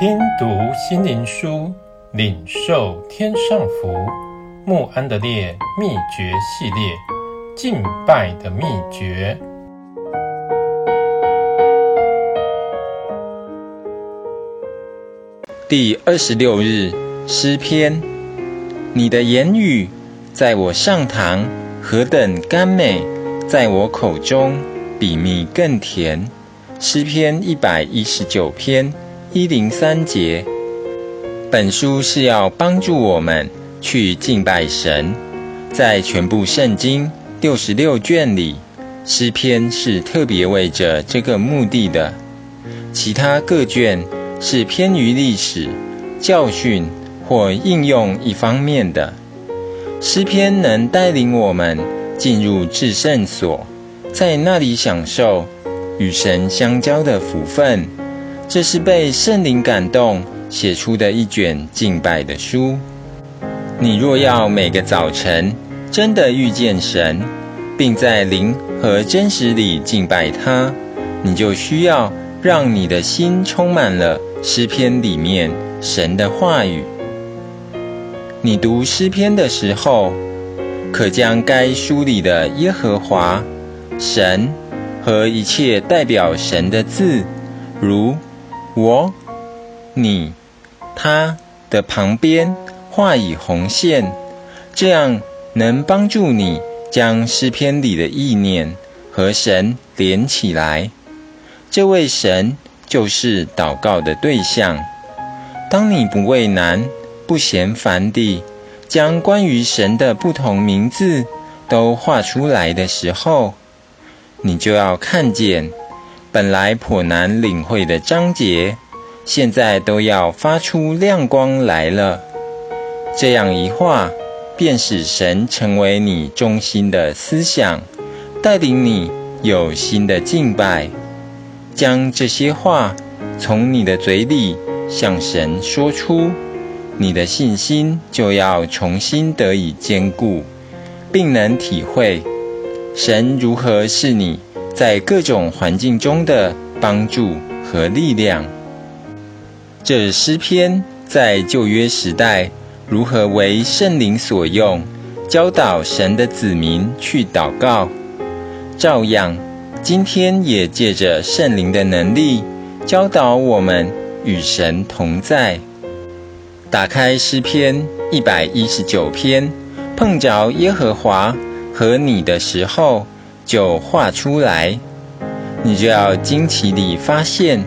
听读心灵书，领受天上福。穆安德烈秘诀系列，敬拜的秘诀。第二十六日诗篇，你的言语在我上膛何等甘美，在我口中比蜜更甜。诗篇一百一十九篇。一零三节，本书是要帮助我们去敬拜神。在全部圣经六十六卷里，诗篇是特别为着这个目的的。其他各卷是偏于历史、教训或应用一方面的。诗篇能带领我们进入至圣所，在那里享受与神相交的福分。这是被圣灵感动写出的一卷敬拜的书。你若要每个早晨真的遇见神，并在灵和真实里敬拜他，你就需要让你的心充满了诗篇里面神的话语。你读诗篇的时候，可将该书里的耶和华、神和一切代表神的字，如我、你、他的旁边画以红线，这样能帮助你将诗篇里的意念和神连起来。这位神就是祷告的对象。当你不畏难、不嫌烦地将关于神的不同名字都画出来的时候，你就要看见。本来颇难领会的章节，现在都要发出亮光来了。这样一画，便使神成为你中心的思想，带领你有新的敬拜。将这些话从你的嘴里向神说出，你的信心就要重新得以坚固，并能体会神如何是你。在各种环境中的帮助和力量。这诗篇在旧约时代如何为圣灵所用，教导神的子民去祷告，照样，今天也借着圣灵的能力，教导我们与神同在。打开诗篇一百一十九篇，碰着耶和华和你的时候。就画出来，你就要惊奇地发现，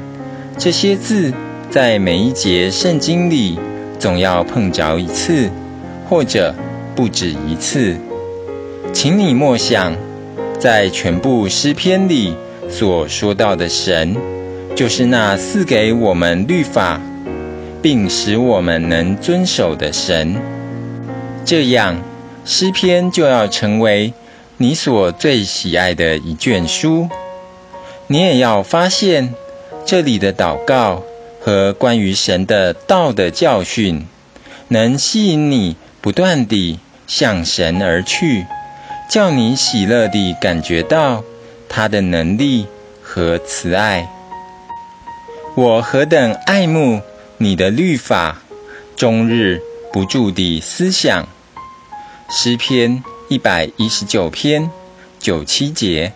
这些字在每一节圣经里总要碰着一次，或者不止一次。请你默想，在全部诗篇里所说到的神，就是那赐给我们律法，并使我们能遵守的神。这样，诗篇就要成为。你所最喜爱的一卷书，你也要发现这里的祷告和关于神的道的教训，能吸引你不断地向神而去，叫你喜乐地感觉到他的能力和慈爱。我何等爱慕你的律法，终日不住地思想。诗篇。一百一十九篇九七节。